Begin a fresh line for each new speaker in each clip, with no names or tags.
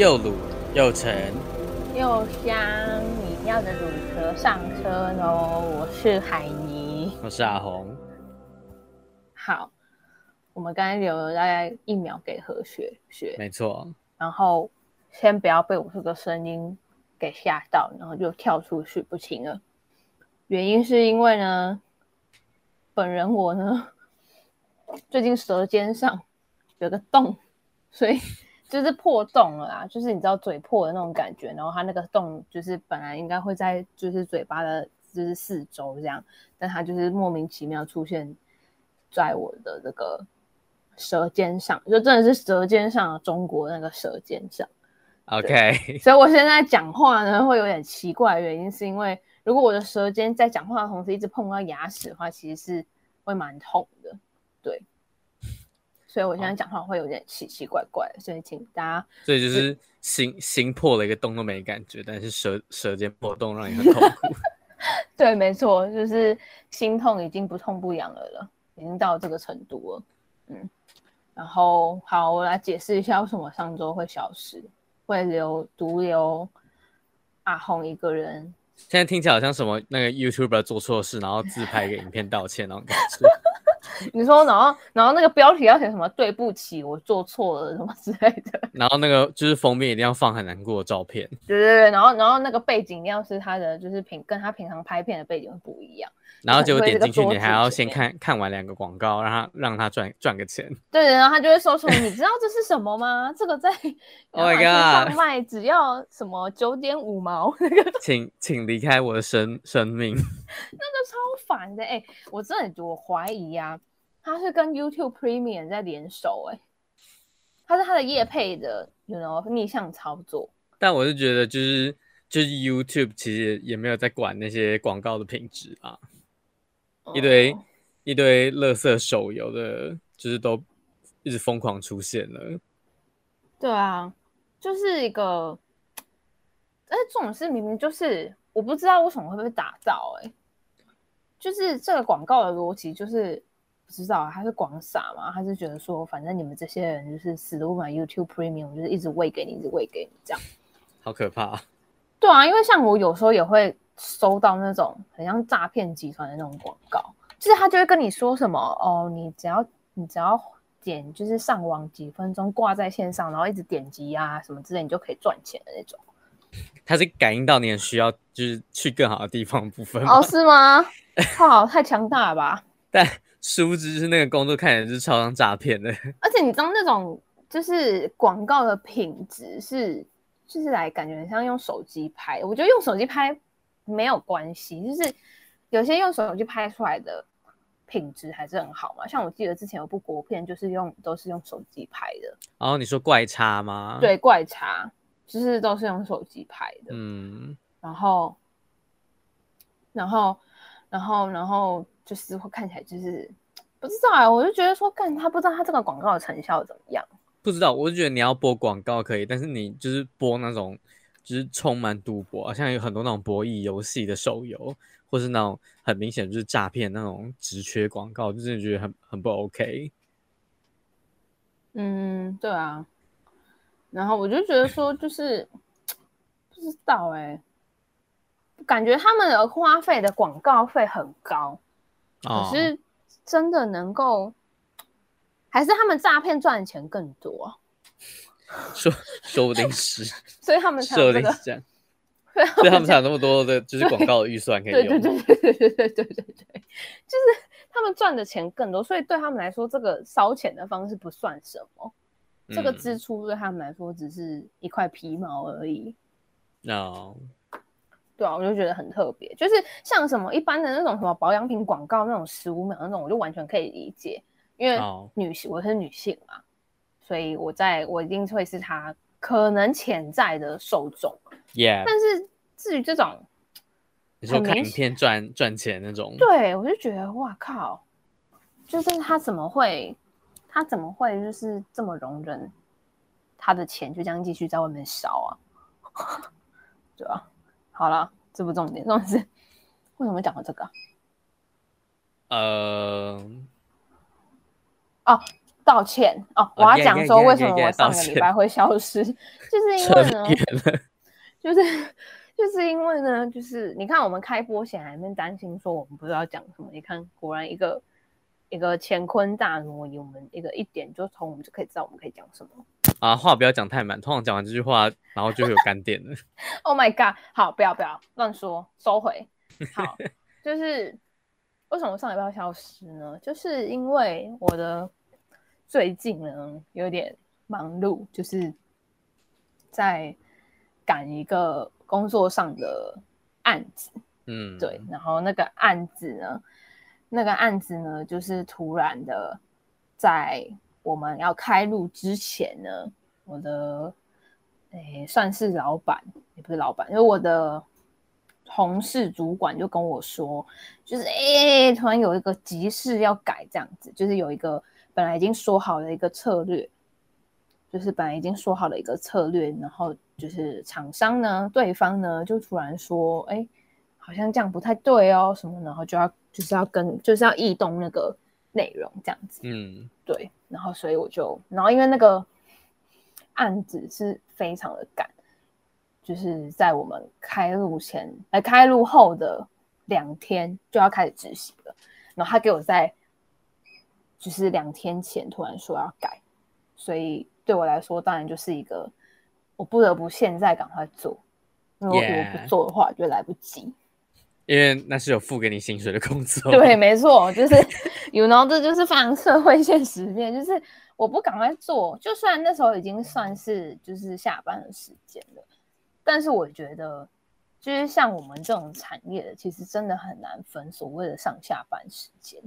又卤又沉
又香，你要的卤壳上车喽！我是海尼，
我是阿红。
好，我们刚才留了大概一秒给何雪雪，
没错。
然后先不要被我这个声音给吓到，然后就跳出去不行了。原因是因为呢，本人我呢，最近舌尖上有个洞，所以。就是破洞了啦，就是你知道嘴破的那种感觉，然后它那个洞就是本来应该会在就是嘴巴的，就是四周这样，但它就是莫名其妙出现在我的这个舌尖上，就真的是舌尖上的中国那个舌尖上。
OK，
所以我现在讲话呢会有点奇怪，原因是因为如果我的舌尖在讲话的同时一直碰到牙齿的话，其实是会蛮痛的，对。所以我现在讲话会有点奇奇怪怪的，所以请大家。
所以就是心心破了一个洞都没感觉，但是舌舌尖破洞让你很 痛苦。
对，没错，就是心痛已经不痛不痒了了，已经到这个程度了。嗯，然后好，我来解释一下为什么上周会消失，会留独留阿红一个人。
现在听起来好像什么那个 YouTuber 做错事，然后自拍一个影片道歉那种感觉。
你说，然后，然后那个标题要写什么？对不起，我做错了什么 之类的。
然后那个就是封面一定要放很难过的照片。
对对对，然后，然后那个背景要是他的，就是平跟他平常拍片的背景会不一样。
然后结果点进去，你还要先看看完两个广告，让他让他赚赚个钱。
对，然后他就会说出你知道这是什么吗？这个在，
Oh my God，
上卖只要什么九点五毛。
请请离开我的生生命。
那个超烦的，哎、欸，我真的我怀疑呀、啊。他是跟 YouTube Premium 在联手，哎，它是它的业配的，you know，逆向操作。
但我是觉得，就是就是 YouTube 其实也没有在管那些广告的品质啊，一堆、oh. 一堆垃圾手游的，就是都一直疯狂出现了。
对啊，就是一个，哎，这种事明明就是我不知道为什么会被打造，哎，就是这个广告的逻辑就是。不知道啊，他是广撒嘛？他是觉得说，反正你们这些人就是死都不买 YouTube Premium，就是一直喂给你，一直喂给你这样。
好可怕啊！
对啊，因为像我有时候也会收到那种很像诈骗集团的那种广告，就是他就会跟你说什么哦，你只要你只要点就是上网几分钟挂在线上，然后一直点击啊什么之类，你就可以赚钱的那种。
他是感应到你很需要，就是去更好的地方的部分
哦？是吗？好，太强大了吧！
但。殊不知是那个工作看起来就是超像诈骗的，
而且你知道那种就是广告的品质是，就是来感觉很像用手机拍。我觉得用手机拍没有关系，就是有些用手机拍出来的品质还是很好嘛。像我记得之前有部国片，就是用都是用手机拍的。
哦，你说怪差吗？
对，怪差就是都是用手机拍的。
嗯，
然后，然后，然后，然后。就是会看起来就是不知道啊，我就觉得说，干他不知道他这个广告的成效怎么样。
不知道，我就觉得你要播广告可以，但是你就是播那种就是充满赌博，好像有很多那种博弈游戏的手游，或是那种很明显就是诈骗那种职缺广告，就真的觉得很很不 OK。
嗯，对啊。然后我就觉得说，就是不知道哎、欸，感觉他们的花费的广告费很高。可是真的能够，哦、还是他们诈骗赚的钱更多？
说说不定是，
所以他们才有这个，
所以他们才有那么多的，就是广告的预算可以用。对对对对对对对对对，
就是他们赚的钱更多，所以对他们来说，这个烧钱的方式不算什么，嗯、这个支出对他们来说只是一块皮毛而已。
哦。
对啊，我就觉得很特别，就是像什么一般的那种什么保养品广告那种十五秒那种，我就完全可以理解，因为女性、oh. 我是女性嘛，所以我在我一定会是她可能潜在的受众。
Yeah，
但是至于这种
你说看影片赚赚钱那种，
对我就觉得哇靠，就是他怎么会他怎么会就是这么容忍他的钱就这样继续在外面烧啊？对吧？好了，这不重点，重点是为什么讲到这个？
呃，
哦，道歉哦，我要讲说为什么我上个礼拜会消失，就是因为呢，就是就是因为呢，就是你看我们开播前还没担心说我们不知道讲什么，你看果然一个一个乾坤大挪移，我们一个一点就从我们就可以知道我们可以讲什么
啊，话不要讲太满，通常讲完这句话，然后就会有干点了。
Oh my god，好，不要不要乱说，收回。好，就是为什么上礼拜要消失呢？就是因为我的。最近呢，有点忙碌，就是在赶一个工作上的案子，嗯，对。然后那个案子呢，那个案子呢，就是突然的，在我们要开录之前呢，我的诶算是老板，也不是老板，因为我的同事主管就跟我说，就是诶突然有一个急事要改，这样子，就是有一个。本来已经说好了一个策略，就是本来已经说好了一个策略，然后就是厂商呢，对方呢就突然说，哎，好像这样不太对哦，什么，然后就要就是要跟就是要异动那个内容这样子，嗯，对，然后所以我就，然后因为那个案子是非常的赶，就是在我们开录前，呃，开录后的两天就要开始执行了，然后他给我在。就是两天前突然说要改，所以对我来说当然就是一个我不得不现在赶快做，如果我不做的话就来不及。
因为那是有付给你薪水的工作。
对，没错，就是 you know，这就是非常社会现实面，就是我不赶快做，就算那时候已经算是就是下班的时间了，但是我觉得就是像我们这种产业的，其实真的很难分所谓的上下班时间。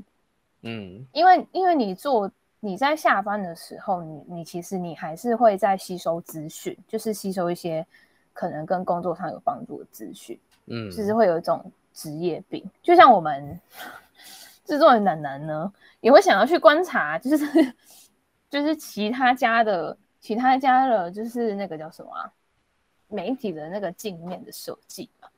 嗯，因为因为你做你在下班的时候，你你其实你还是会在吸收资讯，就是吸收一些可能跟工作上有帮助的资讯。嗯，就是会有一种职业病，就像我们制作人楠楠呢，也会想要去观察，就是就是其他家的其他家的，就是那个叫什么啊，媒体的那个镜面的设计嘛。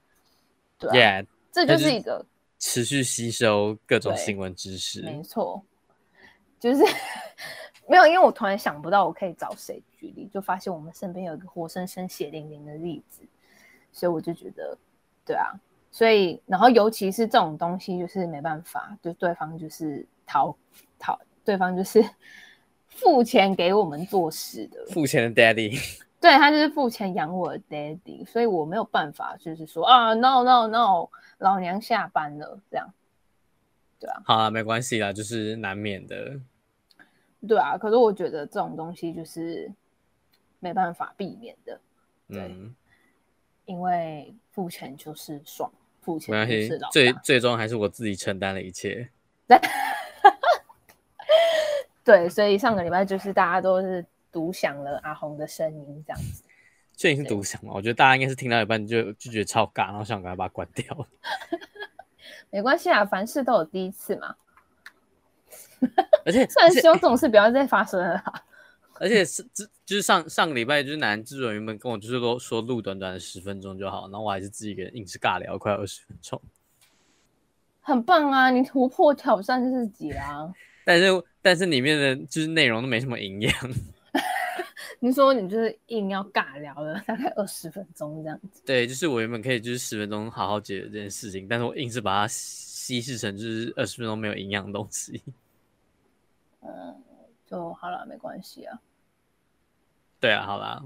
对啊，Yeah, 这就是一个。
持续吸收各种新闻知识，
没错，就是 没有，因为我突然想不到我可以找谁举例，就发现我们身边有一个活生生血淋淋的例子，所以我就觉得，对啊，所以然后尤其是这种东西，就是没办法，就对方就是讨讨，对方就是 付钱给我们做事的，
付钱的 daddy，
对，他就是付钱养我的 daddy，所以我没有办法，就是说啊，no no no。老娘下班了，这样，对啊，
好啊，没关系啦，就是难免的，
对啊。可是我觉得这种东西就是没办法避免的，对，嗯、因为付钱就是爽，付钱就是老大，
最最终还是我自己承担了一切。
对，所以上个礼拜就是大家都是独享了阿红的声音，这样子。
这已经是独享嘛？我觉得大家应该是听到一半就就觉得超尬，然后想赶快把它关掉。
没关系啊，凡事都有第一次嘛。而且，虽然希望这种事不要再发生了。
而且是，就是上上个礼拜，就是男制作人员跟我就是说说录短短的十分钟就好，然后我还是自己一个人硬是尬聊快二十分钟。
很棒啊，你突破挑战自己啊！
但是但是里面的就是内容都没什么营养。
你说你就是硬要尬聊了大概二十分钟这样子，
对，就是我原本可以就是十分钟好好解决这件事情，但是我硬是把它稀释成就是二十分钟没有营养的东西。
嗯，就好了，没关系啊。
对啊，好啦，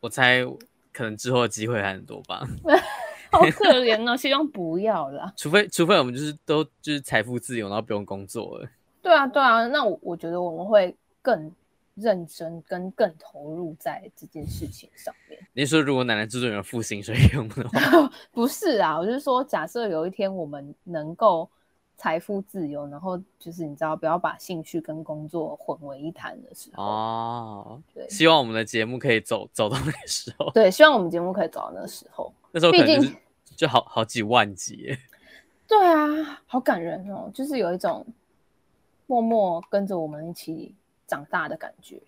我猜可能之后的机会还很多吧。
好可怜哦，希望不要啦。
除非除非我们就是都就是财富自由，然后不用工作了。
对啊，对啊，那我我觉得我们会更。认真跟更投入在这件事情上面。
你说如果奶奶制作人付薪水用的话，
不是啊，我就是说，假设有一天我们能够财富自由，然后就是你知道，不要把兴趣跟工作混为一谈的时候。哦，对，
希望我们的节目可以走走到那个时候。
对，希望我们节目可以走到那个时候。
那时候毕竟就好好几万集。
对啊，好感人哦，就是有一种默默跟着我们一起。长大的感觉，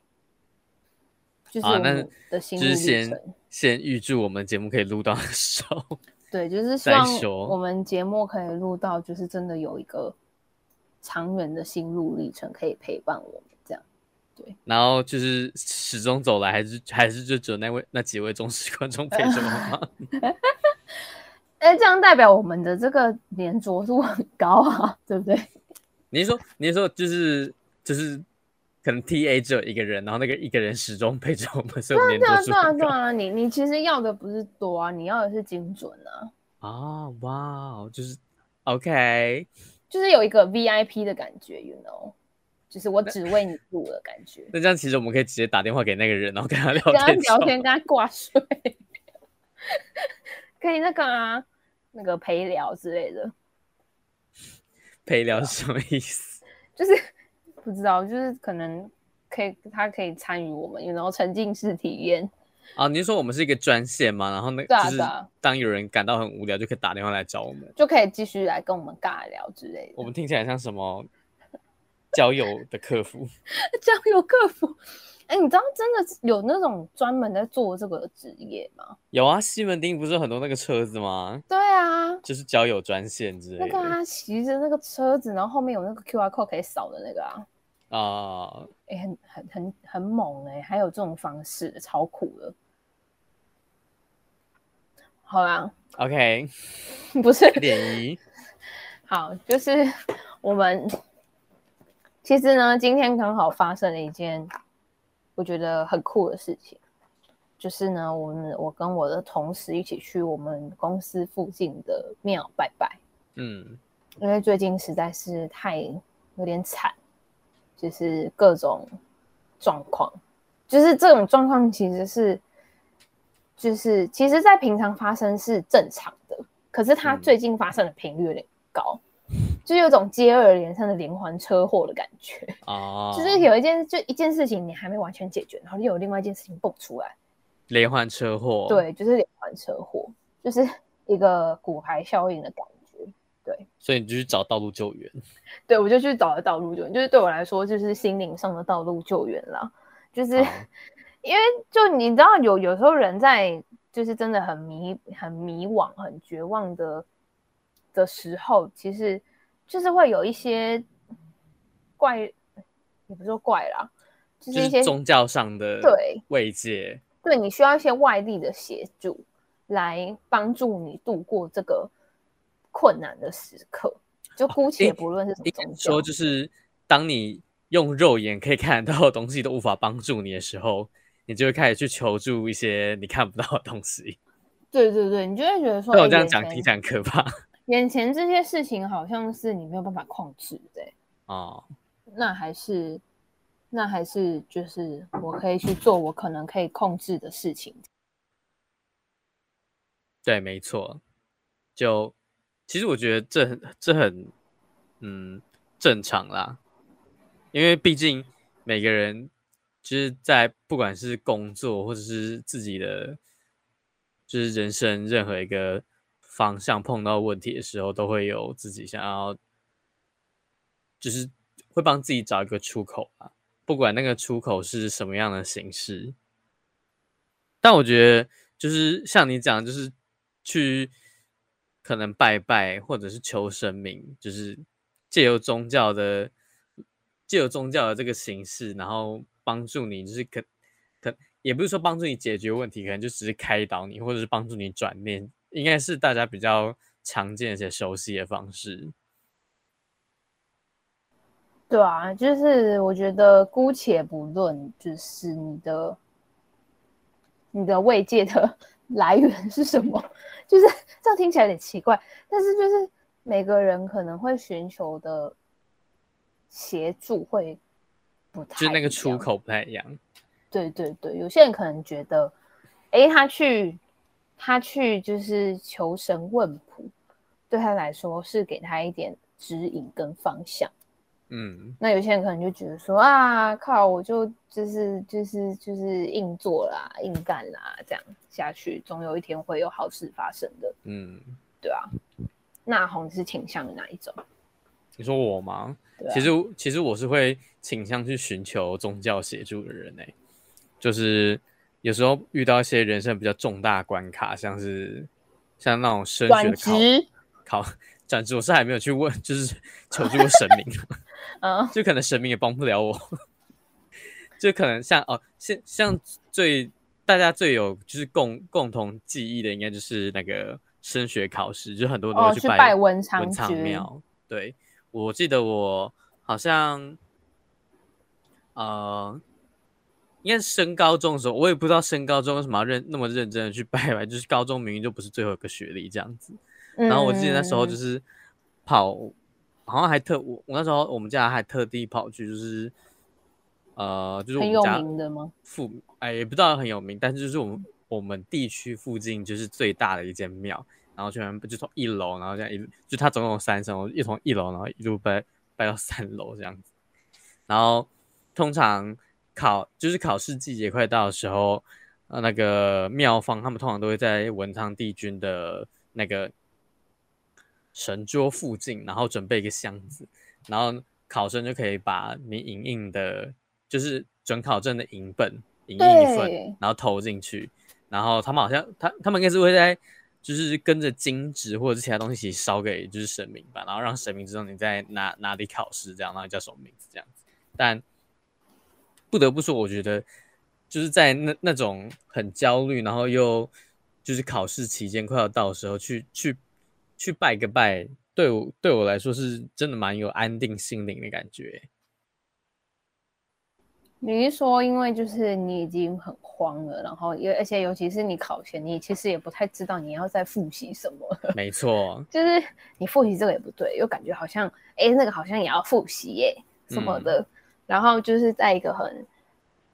就是我们的心路历程。啊、先
先预祝我们节目可以录到的时候，
对，就是希望我们节目可以录到，就是真的有一个长远的心路历程可以陪伴我们这样。对，
然后就是始终走来，还是还是就只有那位 那几位忠实观众陪着我吗？
哎，这样代表我们的这个粘着度很高啊，对不对？
你说，你说，就是就是，可能 T A 只有一个人，然后那个一个人始终陪着我们，所以黏着度很高。
对啊，对啊，对啊，你你其实要的不是多啊，你要的是精准啊。
啊，哇，就是 OK，
就是有一个 V I P 的感觉，you know，就是我只为你录的感觉。
那这样其实我们可以直接打电话给那个人，然后跟他聊天，
跟他聊天，跟他挂水。可以那个啊，那个陪聊之类的。
陪聊是什么意思？
就是不知道，就是可能可以，他可以参与我们，然后沉浸式体验。
啊，你是说我们是一个专线吗？然后那就是当有人感到很无聊，就可以打电话来找我们，
就可以继续来跟我们尬聊之类的。
我们听起来像什么交友的客服？
交友客服。哎，你知道真的有那种专门在做这个职业吗？
有啊，西门町不是很多那个车子吗？
对啊，
就是交友专线之类的。
那个啊骑着那个车子，然后后面有那个 QR code 可以扫的那个啊。
啊，
哎，很很很很猛哎，还有这种方式，超酷的。好啦
，OK，
不是
联谊，
好，就是我们其实呢，今天刚好发生了一件。我觉得很酷的事情，就是呢，我们我跟我的同事一起去我们公司附近的庙拜拜。嗯，因为最近实在是太有点惨，就是各种状况，就是这种状况其实是，就是其实，在平常发生是正常的，可是它最近发生的频率有点高。就有种接二连三的连环车祸的感觉。哦，就是有一件就一件事情你还没完全解决，然后又有另外一件事情蹦出来，
连环车祸，
对，就是连环车祸，就是一个骨牌效应的感觉，对，
所以你就去找道路救援，
对，我就去找了道路救援，就是对我来说就是心灵上的道路救援啦，就是、啊、因为就你知道有有时候人在就是真的很迷很迷惘很绝望的的时候，其实。就是会有一些怪，也不是说怪啦，就是一些
宗教上的对慰藉，
对，你需要一些外力的协助来帮助你度过这个困难的时刻。就姑且不论是什么宗教，
说就是当你用肉眼可以看得到的东西都无法帮助你的时候，你就会开始去求助一些你看不到的东西。
对对对，你就会觉得说，
那我这样讲听起来很可怕。
眼前这些事情好像是你没有办法控制的
哦，
那还是那还是就是我可以去做我可能可以控制的事情。
对，没错。就其实我觉得这很这很嗯正常啦，因为毕竟每个人就是在不管是工作或者是自己的就是人生任何一个。方向碰到问题的时候，都会有自己想要，就是会帮自己找一个出口啊，不管那个出口是什么样的形式。但我觉得，就是像你讲，就是去可能拜拜，或者是求神明，就是借由宗教的借由宗教的这个形式，然后帮助你，就是可可也不是说帮助你解决问题，可能就只是开导你，或者是帮助你转念。应该是大家比较常见且熟悉的方式。
对啊，就是我觉得姑且不论，就是你的你的慰藉的 来源是什么，就是这样听起来有点奇怪，但是就是每个人可能会寻求的协助会不太，
就那个出口不太一样。
对对对，有些人可能觉得，哎，他去。他去就是求神问卜，对他来说是给他一点指引跟方向。嗯，那有些人可能就觉得说啊，靠，我就就是就是就是硬做啦，硬干啦，这样下去，总有一天会有好事发生的。嗯，对啊。那红是倾向于哪一种？
你说我吗？啊。其实其实我是会倾向去寻求宗教协助的人呢、欸，就是。有时候遇到一些人生比较重大关卡，像是像那种升学的考职考转职，我是还没有去问，就是 求助过神明，嗯，就可能神明也帮不了我。就可能像哦，像像最大家最有就是共共同记忆的，应该就是那个升学考试，就很多人都会去拜、文昌庙。对，我记得我好像呃，应该是升高中的时候，我也不知道升高中为什么要认那么认真的去拜拜，就是高中明明就不是最后一个学历这样子。然后我记得那时候就是跑，嗯、好像还特我我那时候我们家还特地跑去，就是呃，就是我们家
很有名的吗？
附哎也不知道很有名，但是就是我们我们地区附近就是最大的一间庙，然后居然就从一楼，然后这样一就它总共有三层，我一从一楼然后一路拜拜到三楼这样子。然后通常考就是考试季节快到的时候，呃，那个庙方他们通常都会在文昌帝君的那个。神桌附近，然后准备一个箱子，然后考生就可以把你影印的，就是准考证的影本影印一份，然后投进去。然后他们好像他他们应该是会在，就是跟着金纸或者是其他东西一起烧给就是神明吧，然后让神明知道你在哪哪里考试，这样，然后叫什么名字这样子。但不得不说，我觉得就是在那那种很焦虑，然后又就是考试期间快要到的时候去去。去拜个拜，对我对我来说是真的蛮有安定心灵的感觉。
你是说，因为就是你已经很慌了，然后而且尤其是你考前，你其实也不太知道你要再复习什么。
没错，
就是你复习这个也不对，又感觉好像哎那个好像也要复习耶什么的，嗯、然后就是在一个很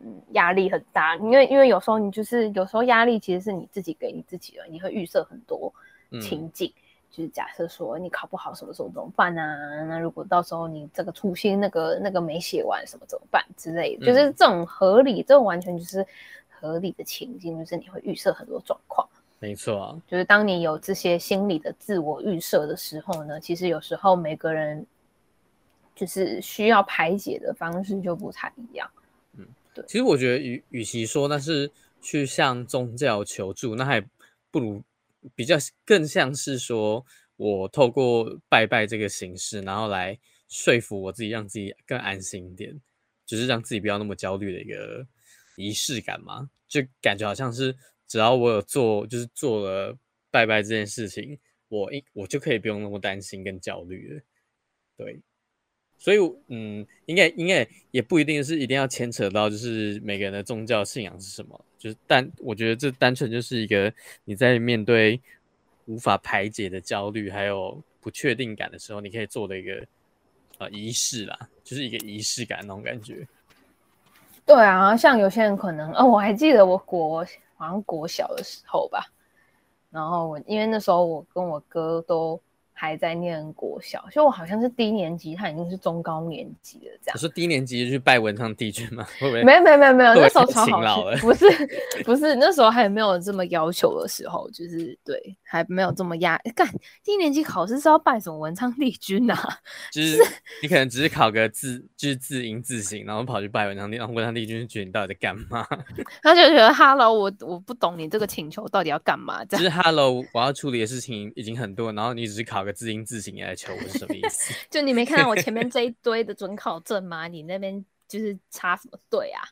嗯压力很大，因为因为有时候你就是有时候压力其实是你自己给你自己的，你会预设很多情境。嗯就是假设说你考不好什么时候怎么办啊？那如果到时候你这个初心那个那个没写完什么怎么办之类的？嗯、就是这种合理，这种完全就是合理的情境，就是你会预设很多状况。
没错、啊，
就是当你有这些心理的自我预设的时候呢，其实有时候每个人就是需要排解的方式就不太一样。
嗯，对。其实我觉得与与其说那是去向宗教求助，那还不如。比较更像是说，我透过拜拜这个形式，然后来说服我自己，让自己更安心一点，就是让自己不要那么焦虑的一个仪式感嘛。就感觉好像是，只要我有做，就是做了拜拜这件事情，我一我就可以不用那么担心跟焦虑了。对，所以嗯，应该应该也不一定是一定要牵扯到，就是每个人的宗教信仰是什么。就是，但我觉得这单纯就是一个你在面对无法排解的焦虑还有不确定感的时候，你可以做的一个呃仪式啦，就是一个仪式感那种感觉。
对啊，像有些人可能，哦，我还记得我国好像国小的时候吧，然后我因为那时候我跟我哥都。还在念国小，所以我好像是低年级，他已经是中高年级了。这样，
我说低年级就去拜文昌帝君吗？会不会？
没有没有没有没有，那时候超好，不是不是，那时候还没有这么要求的时候，就是对，还没有这么压。干低年级考试是要拜什么文昌帝君啊？
就是你可能只是考个字，就是字音字形，然后跑去拜文昌帝，然后文昌帝君觉得你到底在干嘛？
他就觉得 Hello，我我不懂你这个请求到底要干嘛？
就是 Hello，我要处理的事情已经很多，然后你只是考个字音字形来求我是什么意思？
就你没看到我前面这一堆的准考证吗？你那边就是插什么队啊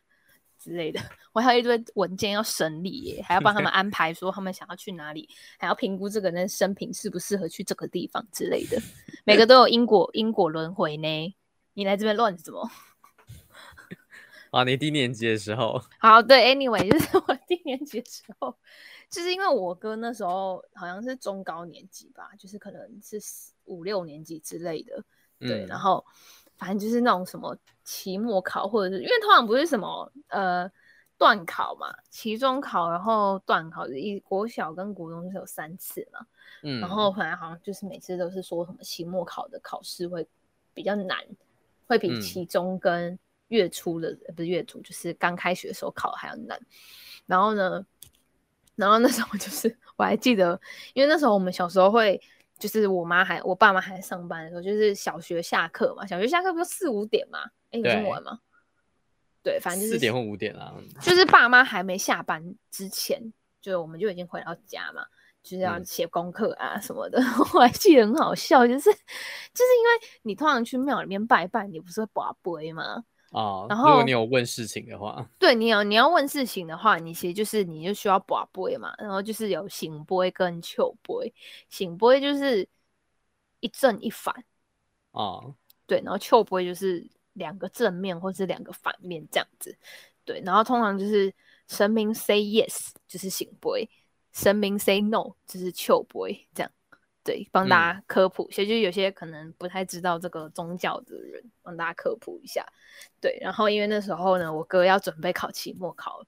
之类的？我还有一堆文件要审理耶，还要帮他们安排说他们想要去哪里，还要评估这个人生平适不适合去这个地方之类的。每个都有因果因果轮回呢。你来这边乱什么？
啊，你低年级的时候，
好，对，anyway，就是我低年级的时候。就是因为我哥那时候好像是中高年级吧，就是可能是五六年级之类的，对，嗯、然后反正就是那种什么期末考，或者是因为通常不是什么呃段考嘛，期中考，然后段考，一国小跟国中是有三次嘛，嗯，然后反正好像就是每次都是说什么期末考的考试会比较难，会比期中跟月初的、嗯、不是月初，就是刚开学的时候考还要难，然后呢。然后那时候就是我还记得，因为那时候我们小时候会，就是我妈还我爸妈还在上班的时候，就是小学下课嘛，小学下课不就四五点嘛？哎，你这么晚吗？对，反正就是四点
或五点啊。
就是爸妈还没下班之前，就我们就已经回到家嘛，就是要写功课啊什么的。嗯、我还记得很好笑，就是就是因为你通常去庙里面拜拜，你不是会拔杯吗？
哦，
然后
如果你有问事情的话，
对，你有你要问事情的话，你其实就是你就需要跋杯嘛，然后就是有醒杯跟笑杯，醒杯就是一正一反
哦，
对，然后笑杯就是两个正面或是两个反面这样子，对，然后通常就是神明 say yes 就是醒杯，神明 say no 就是笑杯这样。对，帮大家科普一下，嗯、就有些可能不太知道这个宗教的人，帮大家科普一下。对，然后因为那时候呢，我哥要准备考期末考，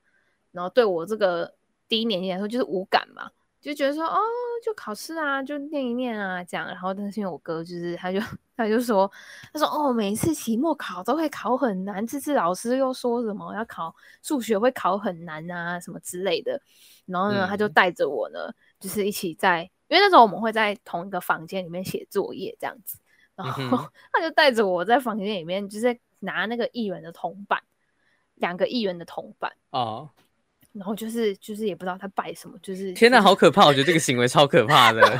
然后对我这个第一年级来说就是无感嘛，就觉得说哦，就考试啊，就念一念啊这样。然后但是因为我哥就是，他就他就说，他说哦，每一次期末考都会考很难，这次老师又说什么要考数学会考很难啊什么之类的。然后呢，嗯、他就带着我呢，就是一起在。因为那时候我们会在同一个房间里面写作业这样子，然后 他就带着我在房间里面，就是拿那个一元的铜板，两个一元的铜板哦，然后就是就是也不知道他拜什么，就是
天哪，好可怕！我觉得这个行为超可怕的，
就是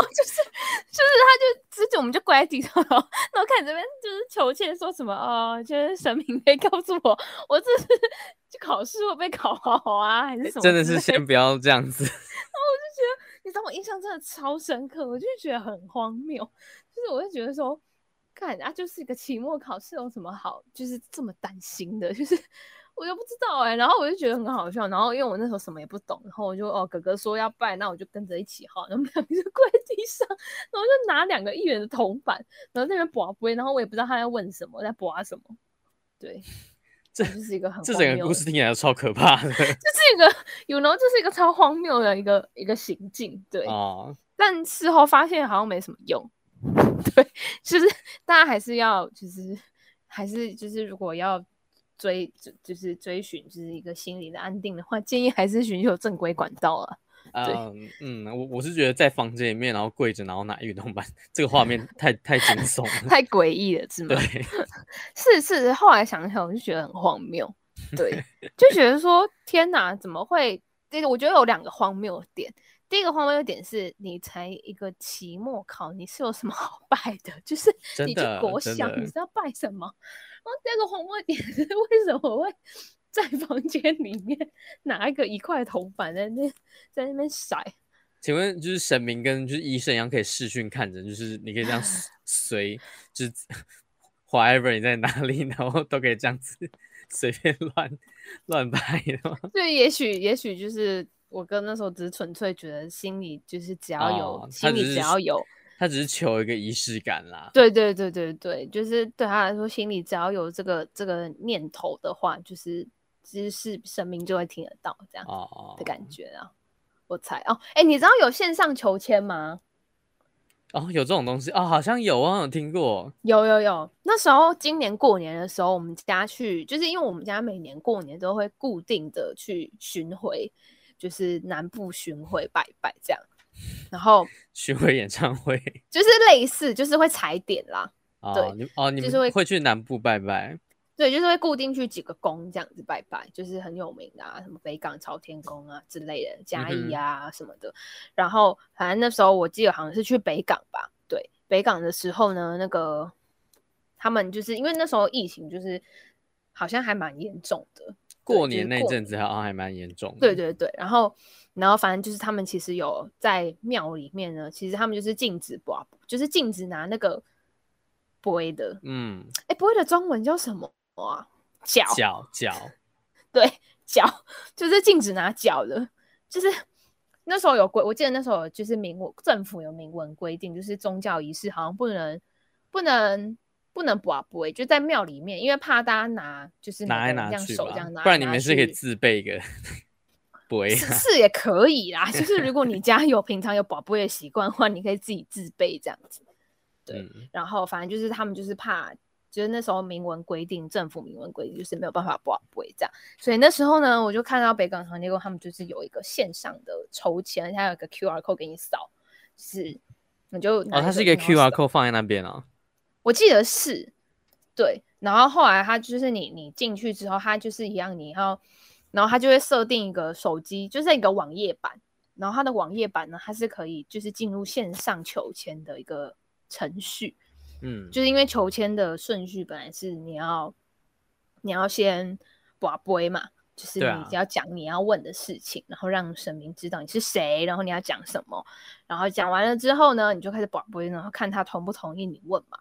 就是他就直接我们就跪在地上，然后然后看这边就是求签说什么哦，就是神明可以告诉我，我这是就考试会被考好啊，还是什么？
真的是先不要这样子。
你知道我印象真的超深刻，我就觉得很荒谬，就是我就觉得说，看啊，就是一个期末考试有什么好，就是这么担心的，就是我又不知道哎、然后我就觉得很好笑，然后因为我那时候什么也不懂，然后我就哦哥哥说要拜，那我就跟着一起哈，然后两个就跪在地上，然后就拿两个一元的铜板，然后在那边跋杯，然后我也不知道他在问什么，在跋什么，对。这就是一个很
这整个故事听起来超可怕的，这是
一个，you know，这是一个超荒谬的一个一个行径，对。哦。但事后发现好像没什么用，对，就是大家还是要，就是还是就是如果要追，就就是追寻就是一个心理的安定的话，建议还是寻求正规管道啊。
嗯嗯，我我是觉得在房间里面，然后跪着，然后拿运动板，这个画面太太惊悚了，
太诡异了，是 吗？
对，
是是。后来想想，我就觉得很荒谬，对，就觉得说天哪，怎么会？我觉得有两个荒谬点。第一个荒谬的点是你才一个期末考，你是有什么好拜的？就是你去国小，你是要拜什么？然后第二个荒谬点是为什么会？在房间里面拿一个一块铜板在那在那边甩，
请问就是神明跟就是医生一样可以视讯看着，就是你可以这样随，就是 whatever 你在哪里，然后都可以这样子随便乱乱拍的吗？
对，也许也许就是我哥那时候只是纯粹觉得心里就是只要有、哦、心里只要有
他，他只是求一个仪式感啦。
对对对对对，就是对他来说心里只要有这个这个念头的话，就是。其实是神明就会听得到这样的感觉啊，oh. 我猜哦，哎、欸，你知道有线上求签吗？
哦，有这种东西哦，好像有啊，有听过。
有有有，那时候今年过年的时候，我们家去，就是因为我们家每年过年都会固定的去巡回，就是南部巡回拜拜这样，然后
巡回演唱会
就是类似，就是会踩点啦。
Oh,
对，
哦，你们会去南部拜拜。
对，就是会固定去几个宫这样子拜拜，就是很有名的啊，什么北港朝天宫啊之类的，嘉义啊什么的。嗯、然后反正那时候我记得好像是去北港吧，对，北港的时候呢，那个他们就是因为那时候疫情就是好像还蛮严重的，
过年那阵子好像还蛮严重的。
对对对，然后然后反正就是他们其实有在庙里面呢，其实他们就是禁止不，就是禁止拿那个杯的，嗯，哎，杯的中文叫什么？哇，脚
脚脚，
对，脚就是禁止拿脚的，就是那时候有规，我记得那时候就是明文政府有明文规定，就是宗教仪式好像不能不能不能拔杯，就在庙里面，因为怕大家拿就是
拿来拿去，不然你们是可以自备一个 不，
是是也可以啦，就是如果你家有平常有宝贝的习惯的话，你可以自己自备这样子，对，嗯、然后反正就是他们就是怕。就是那时候明文规定，政府明文规定就是没有办法博杯这样，所以那时候呢，我就看到北港朝天宫他们就是有一个线上的抽签，它有一个 QR code 给你扫，是你就
哦，它是一个 QR code 放在那边啊，
我记得是，对，然后后来它就是你你进去之后，它就是一样，你要，然后它就会设定一个手机，就是一个网页版，然后它的网页版呢，它是可以就是进入线上求签的一个程序。嗯，就是因为求签的顺序本来是你要你要先跋杯嘛，就是你只要讲你要问的事情，啊、然后让神明知道你是谁，然后你要讲什么，然后讲完了之后呢，你就开始跋杯，然后看他同不同意你问嘛。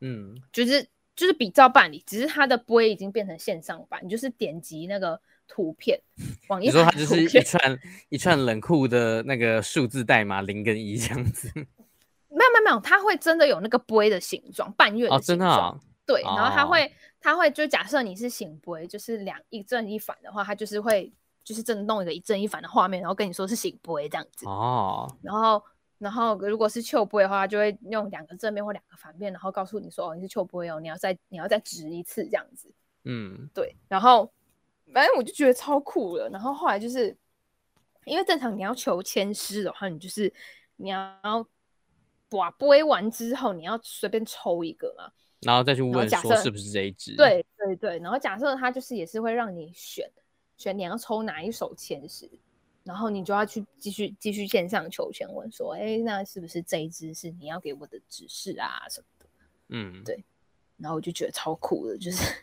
嗯，就是就是比照办理，只是他的杯已经变成线上版，你就是点击那个图片，网页。你说它
就是一串一串冷酷的那个数字代码零跟一这样子？没
有没有没有，它会真的有那个杯的形状，半月的形状。哦，真的啊？对，然后它会它会就假设你是醒杯，就是两一正一反的话，它就是会就是真的弄一个一正一反的画面，然后跟你说是醒杯这样子。哦，然后。然后如果是笑杯的话，就会用两个正面或两个反面，然后告诉你说哦，你是笑杯哦，你要再你要再值一次这样子。嗯，对。然后反正我就觉得超酷了。然后后来就是因为正常你要求签诗的话，你就是你要把杯完之后，你要随便抽一个嘛，
然后再去问说是不是这一支。
对对对。然后假设他就是也是会让你选选你要抽哪一手签时。然后你就要去继续继续线上求签问说，哎，那是不是这一支是你要给我的指示啊什么的？嗯，对。然后我就觉得超酷的，就是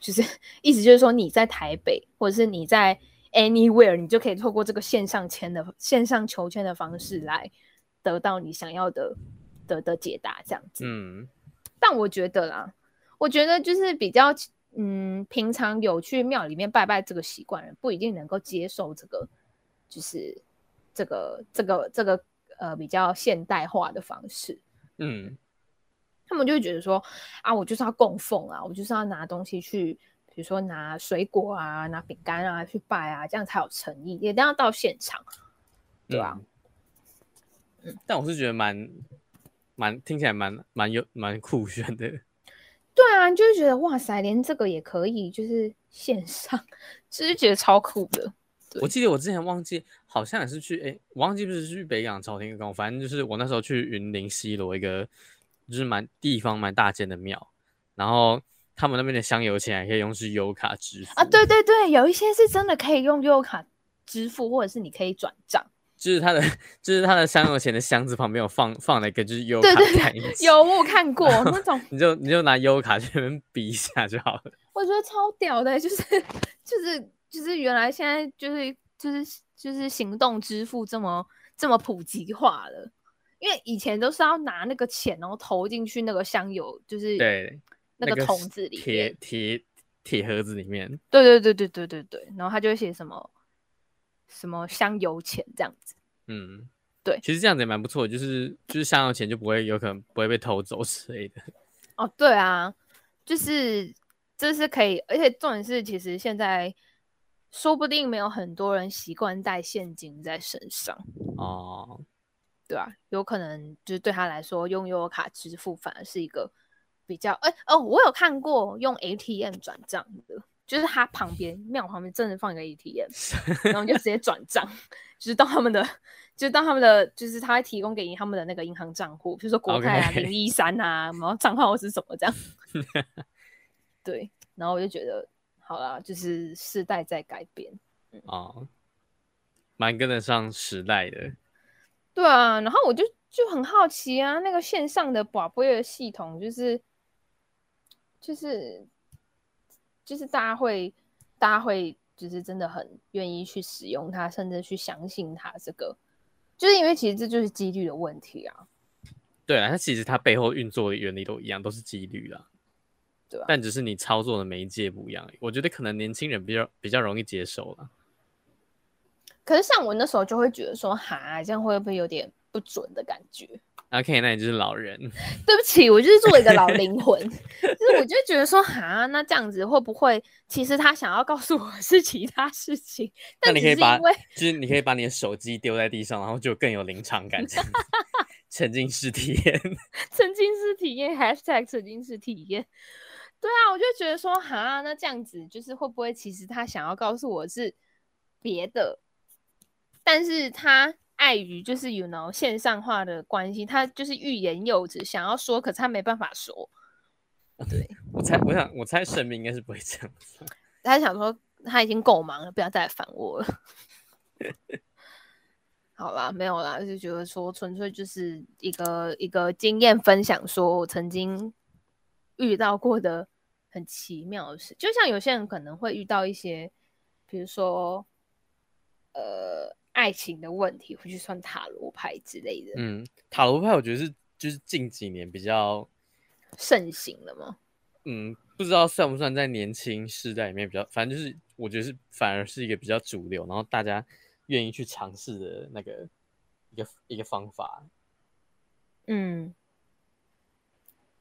就是意思就是说你在台北或者是你在 anywhere，你就可以透过这个线上签的线上求签的方式来得到你想要的的的解答，这样子。嗯。但我觉得啦，我觉得就是比较嗯，平常有去庙里面拜拜这个习惯人，不一定能够接受这个。就是这个这个这个呃比较现代化的方式，嗯，他们就会觉得说啊，我就是要供奉啊，我就是要拿东西去，比如说拿水果啊，拿饼干啊去拜啊，这样才有诚意，也一定要到现场，对吧？
嗯，嗯，但我是觉得蛮蛮听起来蛮蛮有蛮酷炫的，
对啊，就是觉得哇塞，连这个也可以，就是线上，就是觉得超酷的。
我记得我之前忘记，好像也是去哎，我忘记不是去北港朝天宫，反正就是我那时候去云林西螺一个，就是蛮地方蛮大间的庙，然后他们那边的香油钱还可以用是优卡支付
啊，对对对，有一些是真的可以用优卡支付，或者是你可以转账，
就是他的 就是他的香油钱的箱子旁边有放放了一个就是优卡，
对对对，有我看过那种，
你就你就拿优卡去那边比一下就好了，
我觉得超屌的，就是就是。就是原来现在就是就是就是行动支付这么这么普及化了，因为以前都是要拿那个钱然后投进去那个香油，就是对那个桶子里
铁铁铁盒子里面，
对对对对对对对，然后他就会写什么什么香油钱这样子，嗯，对，
其实这样子也蛮不错，就是就是香油钱就不会有可能不会被偷走之类的。
哦，对啊，就是这是可以，而且重点是其实现在。说不定没有很多人习惯带现金在身上哦，对啊，有可能就是对他来说，用悠游卡支付反而是一个比较哎哦，我有看过用 ATM 转账的，就是他旁边庙旁边真的放一个 ATM，然后就直接转账，就是到他们的，就是到他们的，就是他会提供给你他们的那个银行账户，比如说国泰啊、零一三啊，然后账号是什么这样，对，然后我就觉得。好啦，就是时代在改变，嗯、哦，
蛮跟得上时代的。
对啊，然后我就就很好奇啊，那个线上的宝贝的系统，就是就是就是大家会大家会就是真的很愿意去使用它，甚至去相信它。这个就是因为其实这就是几率的问题啊。
对啊，它其实它背后运作的原理都一样，都是几率啦。
对啊，
但只是你操作的媒介不一样，我觉得可能年轻人比较比较容易接受了。
可是像我那时候就会觉得说，哈，这样会不会有点不准的感觉
？OK，那你就是老人。
对不起，我就是做一个老灵魂，就是我就觉得说，哈，那这样子会不会，其实他想要告诉我是其他事情？但
你可以把，就是你可以把你的手机丢在地上，然后就更有临场感，沉浸式体验，
沉浸式体验，#沉浸式体验。对啊，我就觉得说，哈，那这样子就是会不会，其实他想要告诉我是别的，但是他碍于就是 you know 线上化的关系，他就是欲言又止，想要说，可是他没办法说。对，
我猜，我想，我猜神明应该是不会这样子。
他想说他已经够忙了，不要再来烦我了。好啦，没有啦，就觉得说纯粹就是一个一个经验分享，说我曾经。遇到过的很很奇妙的事，就像有些人可能会遇到一些，比如说，呃，爱情的问题，会去算塔罗牌之类的。
嗯，塔罗牌我觉得是就是近几年比较
盛行了吗？
嗯，不知道算不算在年轻世代里面比较，反正就是我觉得是反而是一个比较主流，然后大家愿意去尝试的那个一个一个方法。
嗯，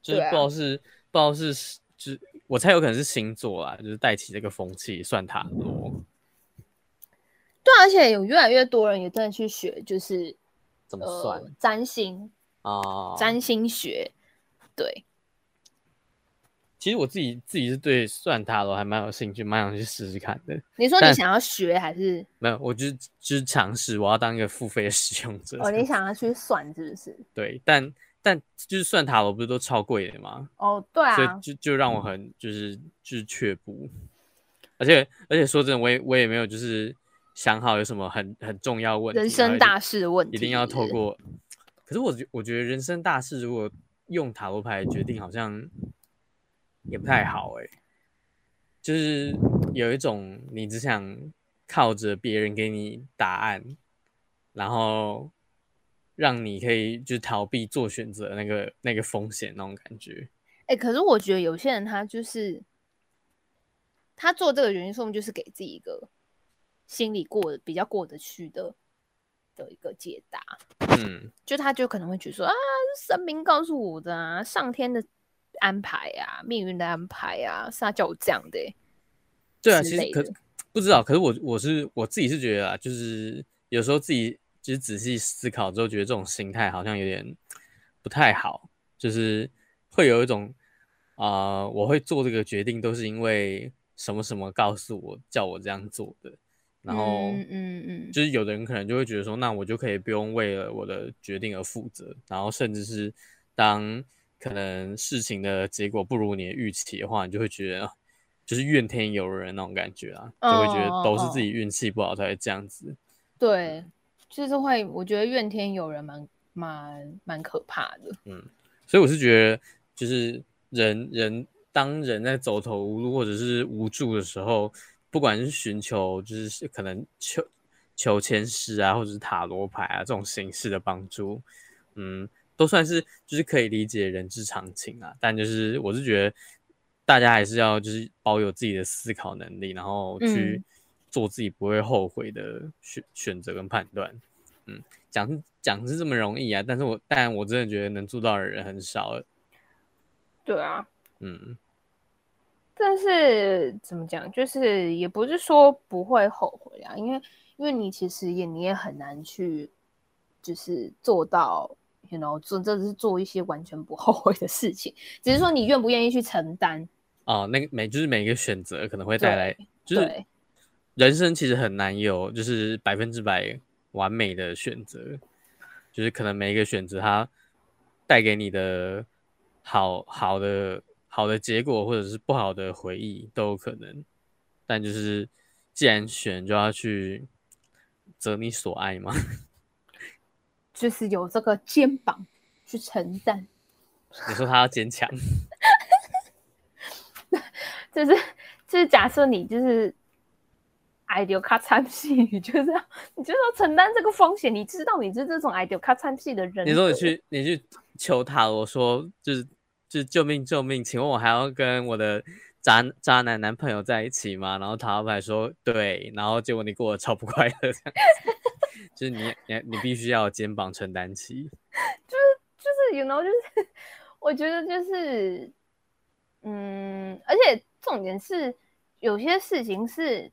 就是不知道是、啊、不知道是，就是我猜有可能是星座啊，就是带起这个风气算塔罗。
对，而且有越来越多人也在去学，就是
怎么算、
呃、占星
啊，
占星学。对，
其实我自己自己是对算塔罗还蛮有兴趣，蛮想去试试看的。
你说你想要学还是
没有？我就就是尝试，我要当一个付费的使用者。
哦，你想要去算是不是？
对，但但就是算塔罗不是都超贵的吗？
哦，对啊，
所以就就让我很就是就是却步。而且而且说真的，我也我也没有就是想好有什么很很重要问题，
人生大事的问题，
一定要透过。可是我觉我觉得人生大事如果用塔罗牌决定，好像也不太好哎、欸。就是有一种你只想靠着别人给你答案，然后让你可以就逃避做选择那个那个风险那种感觉。
哎、欸，可是我觉得有些人他就是他做这个原因，说明就是给自己一个心里过得比较过得去的的一个解答。
嗯，
就他就可能会觉得说啊，神明告诉我的啊，上天的。安排啊，命运的安排啊，是他叫我这样的、欸。
对啊，其实可不知道，可是我我是我自己是觉得啊，就是有时候自己其实仔细思考之后，觉得这种心态好像有点不太好，就是会有一种啊、呃，我会做这个决定都是因为什么什么告诉我叫我这样做的，然后
嗯嗯嗯，
就是有的人可能就会觉得说，那我就可以不用为了我的决定而负责，然后甚至是当。可能事情的结果不如你的预期的话，你就会觉得就是怨天尤人那种感觉啊，就会觉得都是自己运气不好才会这样子。
对，就是会，我觉得怨天尤人蛮蛮蛮可怕的。
嗯，所以我是觉得，就是人人当人在走投无路或者是无助的时候，不管是寻求就是可能求求签师啊，或者是塔罗牌啊这种形式的帮助，嗯。都算是就是可以理解人之常情啊，但就是我是觉得大家还是要就是保有自己的思考能力，然后去做自己不会后悔的选选择跟判断。嗯，讲讲是这么容易啊，但是我但我真的觉得能做到的人很少。
对啊，
嗯，
但是怎么讲，就是也不是说不会后悔啊，因为因为你其实也你也很难去就是做到。You know, 做这是做一些完全不后悔的事情，只是说你愿不愿意去承担。
哦，那个每就是每一个选择可能会带来，就是人生其实很难有就是百分之百完美的选择，就是可能每一个选择它带给你的好好的好的结果或者是不好的回忆都有可能，但就是既然选就要去择你所爱嘛。
就是有这个肩膀去承担。
你说他要坚强，
就是就是假设你就是爱到卡惨死，你就是要你就是要承担这个风险。你知道你是这种爱到卡惨死的人。
你说你去你去求塔罗说就是就是救命救命，请问我还要跟我的渣渣男男朋友在一起吗？然后塔罗牌说对，然后结果你过得超不快乐这样子。就是你，你，你必须要肩膀承担起。
就是就是，you know，就是 我觉得就是，嗯，而且重点是，有些事情是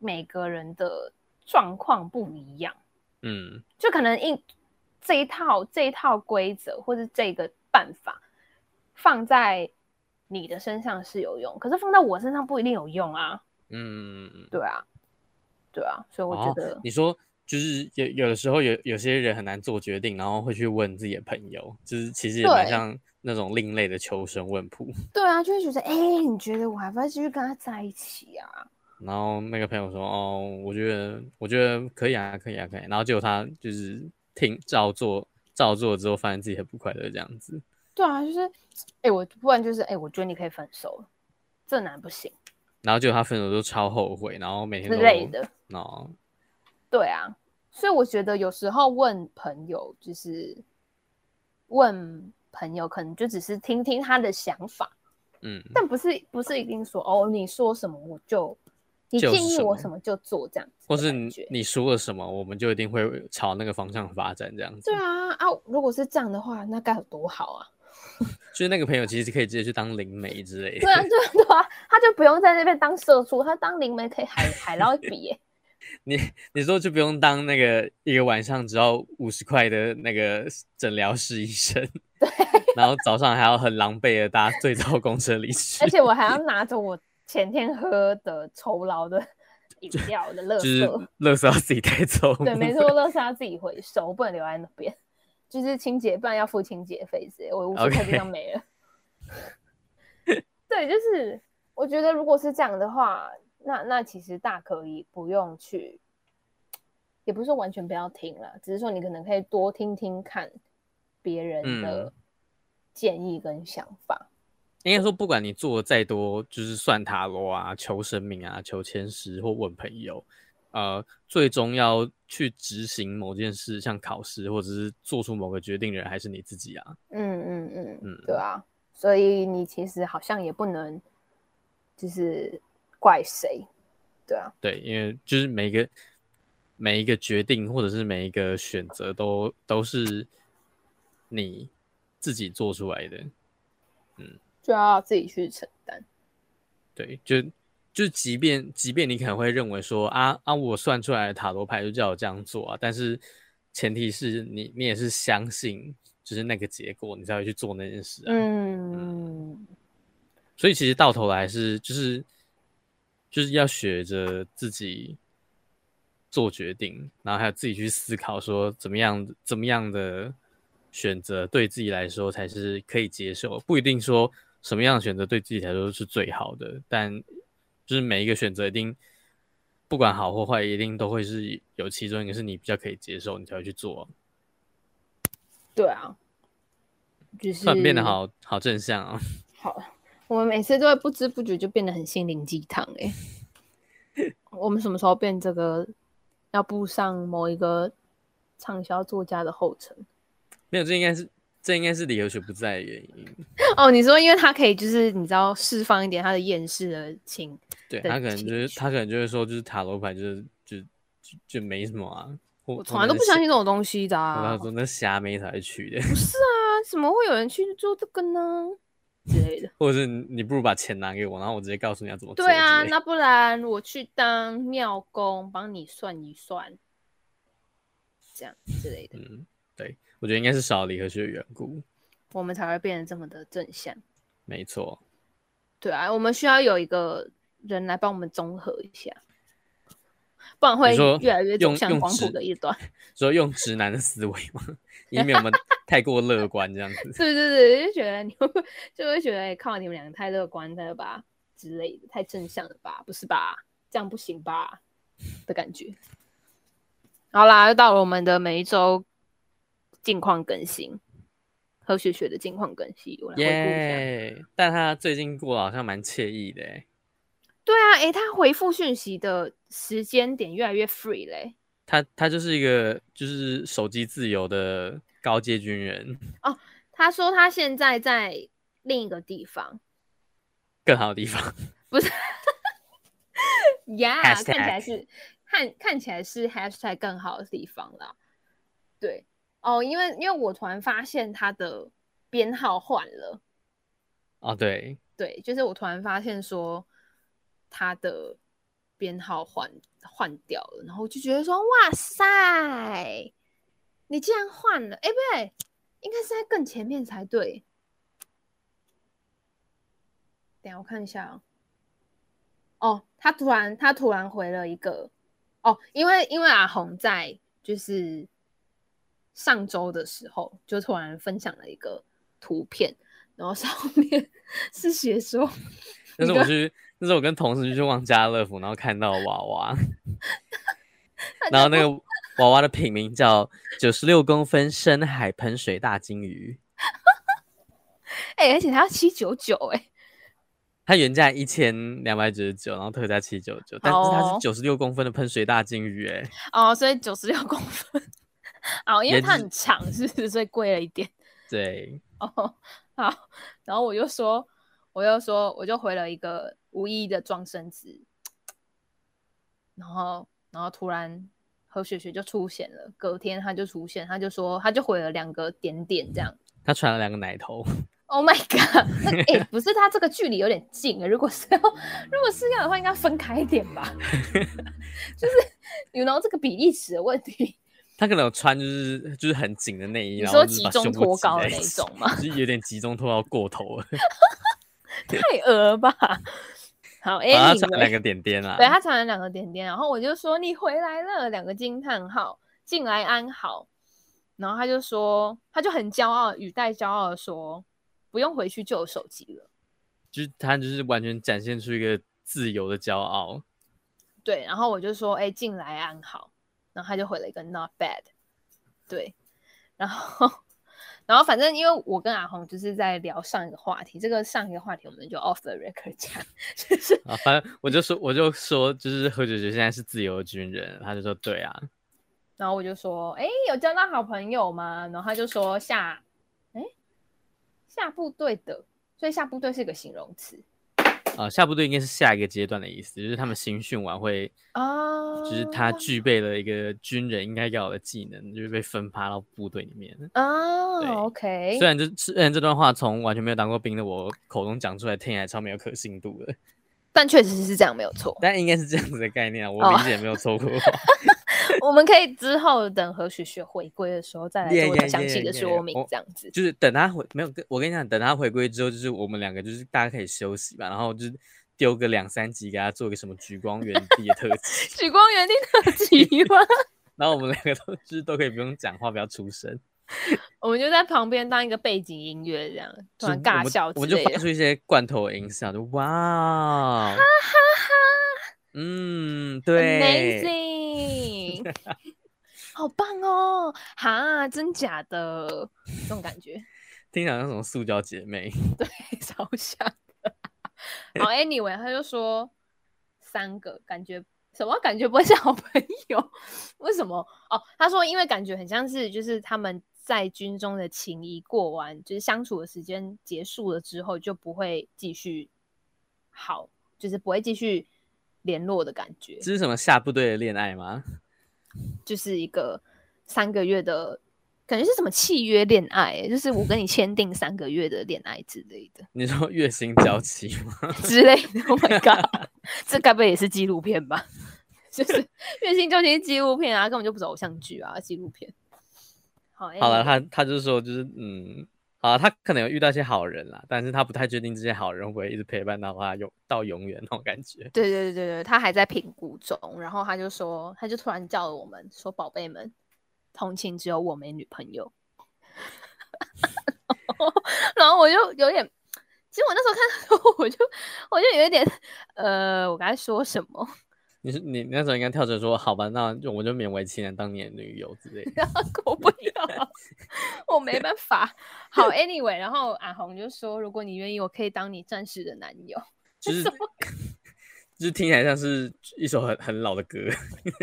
每个人的状况不一样。
嗯，
就可能一这一套这一套规则或者这个办法放在你的身上是有用，可是放在我身上不一定有用啊。
嗯，
对啊，对啊，所以我觉得、
哦、你说。就是有有的时候有有些人很难做决定，然后会去问自己的朋友，就是其实也蛮像那种另类的求神问卜。
对啊，就会觉得，哎、欸，你觉得我还不要继续跟他在一起啊？
然后那个朋友说，哦，我觉得我觉得可以啊，可以啊，可以。然后结果他就是听照做照做之后，发现自己很不快乐这样子。
对啊，就是，哎、欸，我不然就是，哎、欸，我觉得你可以分手了。这男不行。
然后就他分手就超后悔，然后每天都
累的
哦。
对啊，所以我觉得有时候问朋友，就是问朋友，可能就只是听听他的想法，
嗯，
但不是不是一定说哦，你说什么我就，你建议我什么就做这样子，
或是你你说了什么，我们就一定会朝那个方向发展这样子。
对啊啊，如果是这样的话，那该有多好啊！
就是那个朋友其实可以直接去当灵媒之类的。
对啊，对啊，对啊，他就不用在那边当社畜，他当灵媒可以海海捞一笔耶。
你你说就不用当那个一个晚上只要五十块的那个诊疗室医生，
对，
然后早上还要很狼狈的搭最早公车离去，
而且我还要拿着我前天喝的酬劳的饮料的垃圾，
就是垃圾要自己带走。
对，没错，乐色要自己回收，不能留在那边。就是清洁，不然要付清洁费之类，我五十块就没了。对，就是我觉得如果是这样的话，那那其实大可以不用去，也不是说完全不要听了，只是说你可能可以多听听看别人的建议跟想法。
嗯、应该说，不管你做的再多，就是算塔罗啊、求神明啊、求签诗或问朋友。呃，最终要去执行某件事，像考试或者是做出某个决定的人，还是你自己啊？
嗯嗯嗯嗯，对啊，所以你其实好像也不能就是怪谁，对啊，
对，因为就是每一个每一个决定或者是每一个选择都都是你自己做出来的，嗯，
就要自己去承担，
对，就。就即便即便你可能会认为说啊啊，我算出来的塔罗牌就叫我这样做啊，但是前提是你你也是相信就是那个结果，你才会去做那件事啊。
嗯，
所以其实到头来是就是就是要学着自己做决定，然后还有自己去思考说怎么样怎么样的选择对自己来说才是可以接受，不一定说什么样的选择对自己来说是最好的，但。就是每一个选择一定不管好或坏，一定都会是有其中一个是你比较可以接受，你才会去做啊。
对啊，就是
突然变得好好正向啊。
好，我们每次都会不知不觉就变得很心灵鸡汤哎。我们什么时候变这个要步上某一个畅销作家的后尘？
没有，这应该是。这应该是理由学不在的原因
哦。你说，因为他可以就是你知道释放一点他的厌世的情，
对他可能就是他可能就会说，就是塔罗牌就是就就就没什么啊。
我从来都不相信这种东西的啊。
我说那瞎妹才去的。
不是啊，怎么会有人去做这个呢？之类的。
或者是你不如把钱拿给我，然后我直接告诉你要怎么做。
对啊，那不然我去当庙工，帮你算一算，这样之类的。
嗯，对。我觉得应该是少理和学的缘故，
我们才会变得这么的正向。
没错，
对啊，我们需要有一个人来帮我们综合一下，不然会越来越走向光谱的一端。
说用直男的思维吗？以免我们 太过乐观这样子。
对对对，就觉得你会就会觉得，哎，靠你们两个太乐观了吧之类的，太正向了吧？不是吧？这样不行吧？的感觉。好啦，又到了我们的每一周。近况更新，何雪雪的近况更新，我来回顾一下。
但他最近过得好像蛮惬意的，
对啊，哎，他回复讯息的时间点越来越 free 嘞。
他他就是一个就是手机自由的高阶军人。
哦，他说他现在在另一个地方，
更好的地方，
不是？呀，看起来是看看起来是 hashtag 更好的地方啦。对。哦，因为因为我突然发现他的编号换了，
哦，对
对，就是我突然发现说他的编号换换掉了，然后我就觉得说，哇塞，你竟然换了，哎，不对，应该是在更前面才对。等下我看一下哦，哦，他突然他突然回了一个，哦，因为因为阿红在就是。上周的时候，就突然分享了一个图片，然后上面 是写说，
那是我去，那是我跟同事去逛家乐福，然后看到娃娃，然后那个娃娃的品名叫九十六公分深海喷水大金鱼，
哎、欸，而且它要七九九，哎，
它原价一千两百九十九，然后特价七九九，但是它是九十六公分的喷水大金鱼，哎，
哦，所以九十六公分，哦，因为它很长，是不是？所以贵了一点。
对，
哦，好，然后我就说，我就说，我就回了一个无意义的状声词，然后，然后突然何雪雪就出现了，隔天她就出现，她就说，她就回了两个点点，这样，
他传了两个奶头。
Oh my god！那哎、欸，不是，他这个距离有点近啊。如果是要，如果是要的话，应该分开一点吧。就是，you know 这个比例尺的问题。
他可能有穿就是就是很紧的内衣，
你说集中脱高的那种吗？
就是有点集中脱高过头了。
太恶了吧！好，哎，
他传了两个点点啊。
对，他传了两个点点，然后我就说你回来了，两个惊叹号，进来安好。然后他就说，他就很骄傲，语带骄傲的说。不用回去就有手机了，
就是他就是完全展现出一个自由的骄傲。
对，然后我就说，哎、欸，进来安好，然后他就回了一个 not bad。对，然后，然后反正因为我跟阿红就是在聊上一个话题，这个上一个话题我们就 off the record 讲，就是
啊，反正我就说，我就说，就是何姐姐现在是自由军人，他就说对啊，
然后我就说，哎、欸，有交到好朋友吗？然后他就说下哎。下部队的，所以下部队是一个形容词
啊。下部队应该是下一个阶段的意思，就是他们新训完会啊，就是他具备了一个军人应该要有的技能，就是被分发到部队里面
啊。OK，
虽然这虽然这段话从完全没有当过兵的我口中讲出来，听起来超没有可信度的，
但确实是这样，没有错。
但应该是这样子的概念啊，我理解没有错过。
我们可以之后等何雪雪回归的时候再来做详细的说明，这样子。
就是等他回没有跟我跟你讲，等他回归之后，就是我们两个就是大家可以休息吧，然后就是丢个两三集给他做个什么莒光原地的特辑，
莒光原地特辑吗？
然后我们两个都就是都可以不用讲话，不要出声，
我们就在旁边当一个背景音乐，这样突然尬笑
我们就发出一些罐头音效，就哇，哈哈哈，嗯，对
，Amazing。好棒哦！哈，真假的这种感觉，
听起来像什么塑胶姐妹？
对，超像的。好，Anyway，他就说三个感觉什么感觉不会是好朋友？为什么？哦，他说因为感觉很像是就是他们在军中的情谊过完，就是相处的时间结束了之后就不会继续好，就是不会继续。联络的感觉，
这是什么下部队的恋爱吗？
就是一个三个月的感觉，是什么契约恋爱？就是我跟你签订三个月的恋爱之类的。
你说月薪交期吗？
之类的？Oh my god，这该不会也是纪录片吧？就是月薪娇妻纪录片啊，根本就不是偶像剧啊，纪录片。好，
好了，他他就说，就是嗯。啊，他可能有遇到一些好人啦，但是他不太确定这些好人会一直陪伴到他永到永远那种感觉。
对对对对对，他还在评估中，然后他就说，他就突然叫了我们说：“宝贝们，同情只有我没女朋友。”然后我就有点，其实我那时候看的时候，我就我就有一点，呃，我该说什么？
你是你那时候应该跳着说好吧，那就我就勉为其难当你的女友之类的。
我不要，我没办法。好，Anyway，然后阿红就说，如果你愿意，我可以当你暂时的男友。
就是，就是听起来像是一首很很老的歌。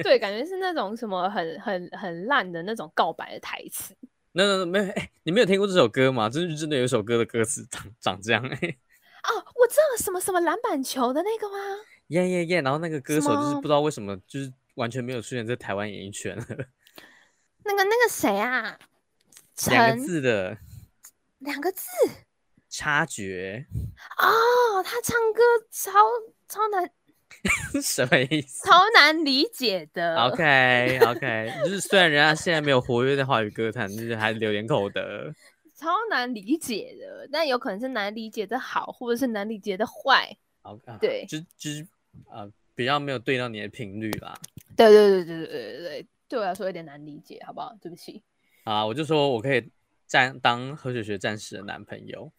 对，感觉是那种什么很很很烂的那种告白的台词。
那那没有，哎，你没有听过这首歌吗？就是真的有一首歌的歌词长长这样哎。
哦，我知道什么什么篮板球的那个吗？
耶耶耶！然后那个歌手就是不知道为什么，就是完全没有出现在台湾演艺圈了。
那个那个谁啊？
两个字的，
两个字，
插觉。
哦，他唱歌超超难，
什么意思？
超难理解的。
OK OK，就是虽然人家现在没有活跃在华语歌坛，就是还留点口德。
超难理解的，但有可能是难理解的好，或者是难理解的坏。
好，okay,
对，
就就是呃，比较没有对到你的频率吧。
对对对对对对对，对我来说有点难理解，好不好？对不起。
啊，我就说我可以战当何雪雪战士的男朋友，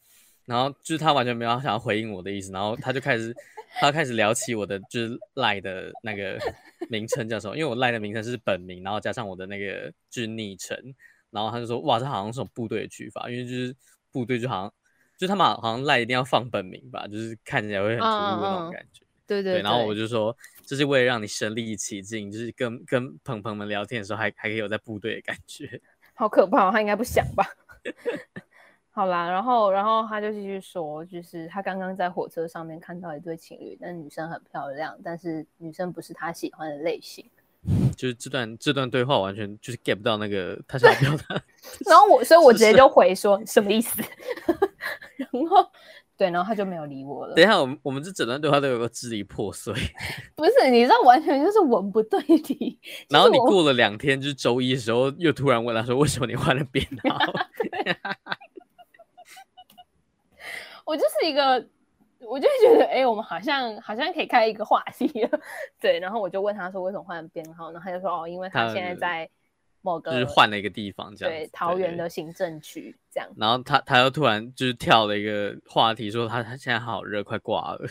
然后就是他完全没有想要回应我的意思，然后他就开始他开始聊起我的就是赖的那个名称叫什么，因为我赖的名称是本名，然后加上我的那个就是昵称，然后他就说哇，这好像是种部队的取法，因为就是部队就好像就他们好像赖一定要放本名吧，就是看起来会很突兀的那种感觉。
嗯嗯对，对对。
然后我就说，就是为了让你身临其境，就是跟跟朋朋们聊天的时候还，还还可以有在部队的感觉。
好可怕，他应该不想吧？好啦，然后然后他就继续说，就是他刚刚在火车上面看到一对情侣，那女生很漂亮，但是女生不是他喜欢的类型。
就是这段这段对话完全就是 get 不到那个他想表达。
然后我所以，我直接 就回说什么意思？然后对，然后他就没有理我了。
等一下，我们我们这整段对话都有个支离破碎。
不是，你知道，完全就是文不对题。
然后你过了两天，就是周一的时候，又突然问他说：“为什么你换了编号？”
我就是一个。我就觉得，哎、欸，我们好像好像可以开一个话题了，对。然后我就问他说，为什么换编号？然后他就说，哦，因为他现在在某个
就是换了一个地方，这样
对，桃园的行政区这样。
然后他他又突然就是跳了一个话题，说他他现在好热，快挂了。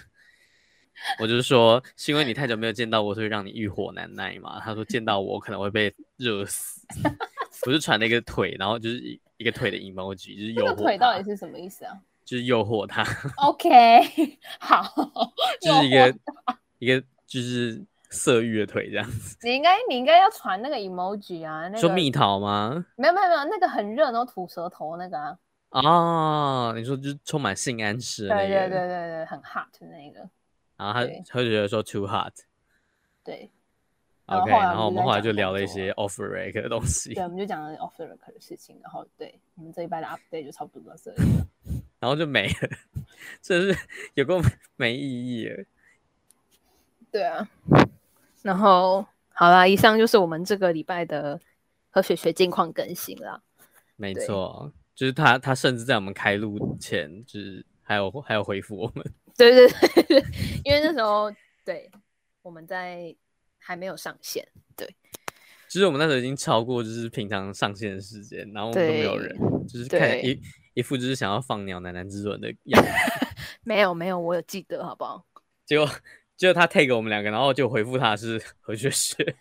我就是说，是因为你太久没有见到我，所以让你欲火难耐嘛。他说见到我可能会被热死。不是传了一个腿，然后就是一个腿的 emoji，就是有
腿到底是什么意思啊？
就是诱惑他，
OK，好，
就是一个一个就是色欲的腿这样子。
你应该你应该要传那个 emoji 啊，那个、
说蜜桃吗？
没有没有没有，那个很热然后吐舌头那个啊。
哦，你说就是充满性暗示那个，
对对对对对，很 hot 的那个。
然后他他就觉得说 too hot。
对。
OK，然后我们后来就聊了一些 off the record 的东西。
对，我们就讲了 off the record 的事情。然后对，我们这一拜的 update 就差不多到这里了。
然后就没了，这是有够没意义了。
对啊，然后好啦，以上就是我们这个礼拜的和雪雪近况更新啦。
没错，就是他，他甚至在我们开录前，就是还有还有回复我们。
对 对对，因为那时候对我们在还没有上线，对，
其实我们那时候已经超过就是平常上线的时间，然后我们都没有人，就是看一。一副就是想要放鸟喃喃之吻的样子，
没有没有，我有记得，好不好？
结果结果他 take 我们两个，然后就回复他是 何学学，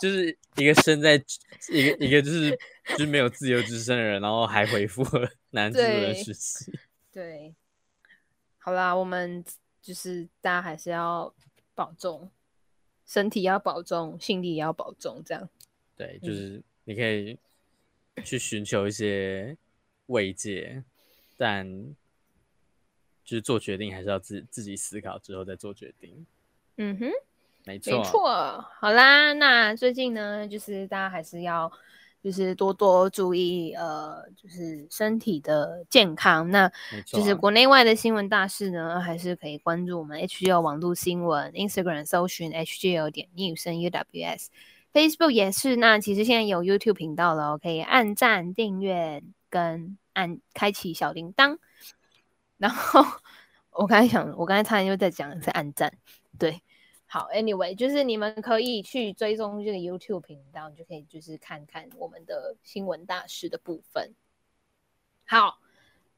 就是一个身在一个一个就是就是没有自由之身的人，然后还回复了 男之吻的事情。
对，好啦，我们就是大家还是要保重，身体要保重，心理也要保重，这样。
对，就是你可以去寻求一些。慰藉，但就是做决定还是要自自己思考之后再做决定。
嗯哼，
没错，
没错。好啦，那最近呢，就是大家还是要就是多多注意，呃，就是身体的健康。那就是国内外的新闻大事呢，还是可以关注我们 HGL 网络新闻，Instagram 搜寻 HGL 点 News UWS，Facebook 也是。那其实现在有 YouTube 频道了，可以按赞订阅跟。按开启小铃铛，然后我刚才想，我刚才差点又在讲在按赞，对，好，anyway，就是你们可以去追踪这个 YouTube 频道，你就可以就是看看我们的新闻大师的部分。好，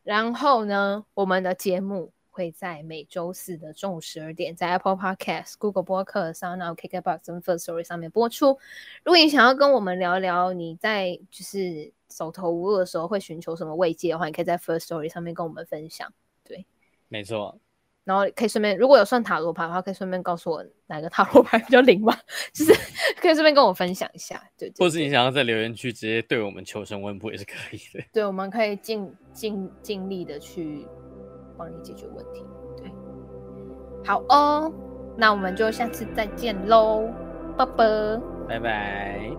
然后呢，我们的节目会在每周四的中午十二点，在 Apple Podcast、Google 播客、SoundOn、KKBox 跟 First Story 上面播出。如果你想要跟我们聊聊你在就是。手头无路的时候会寻求什么慰藉的话，你可以在 First Story 上面跟我们分享。对，
没错。
然后可以顺便，如果有算塔罗牌的话，可以顺便告诉我哪个塔罗牌比较灵吗？就是 可以顺便跟我分享一下。对，对，对，
或是你想要在留言区直接对我们求神问卜也是可以的。
对，我们可以尽尽尽力的去帮你解决问题。对，好哦，那我们就下次再见喽，拜拜，
拜拜。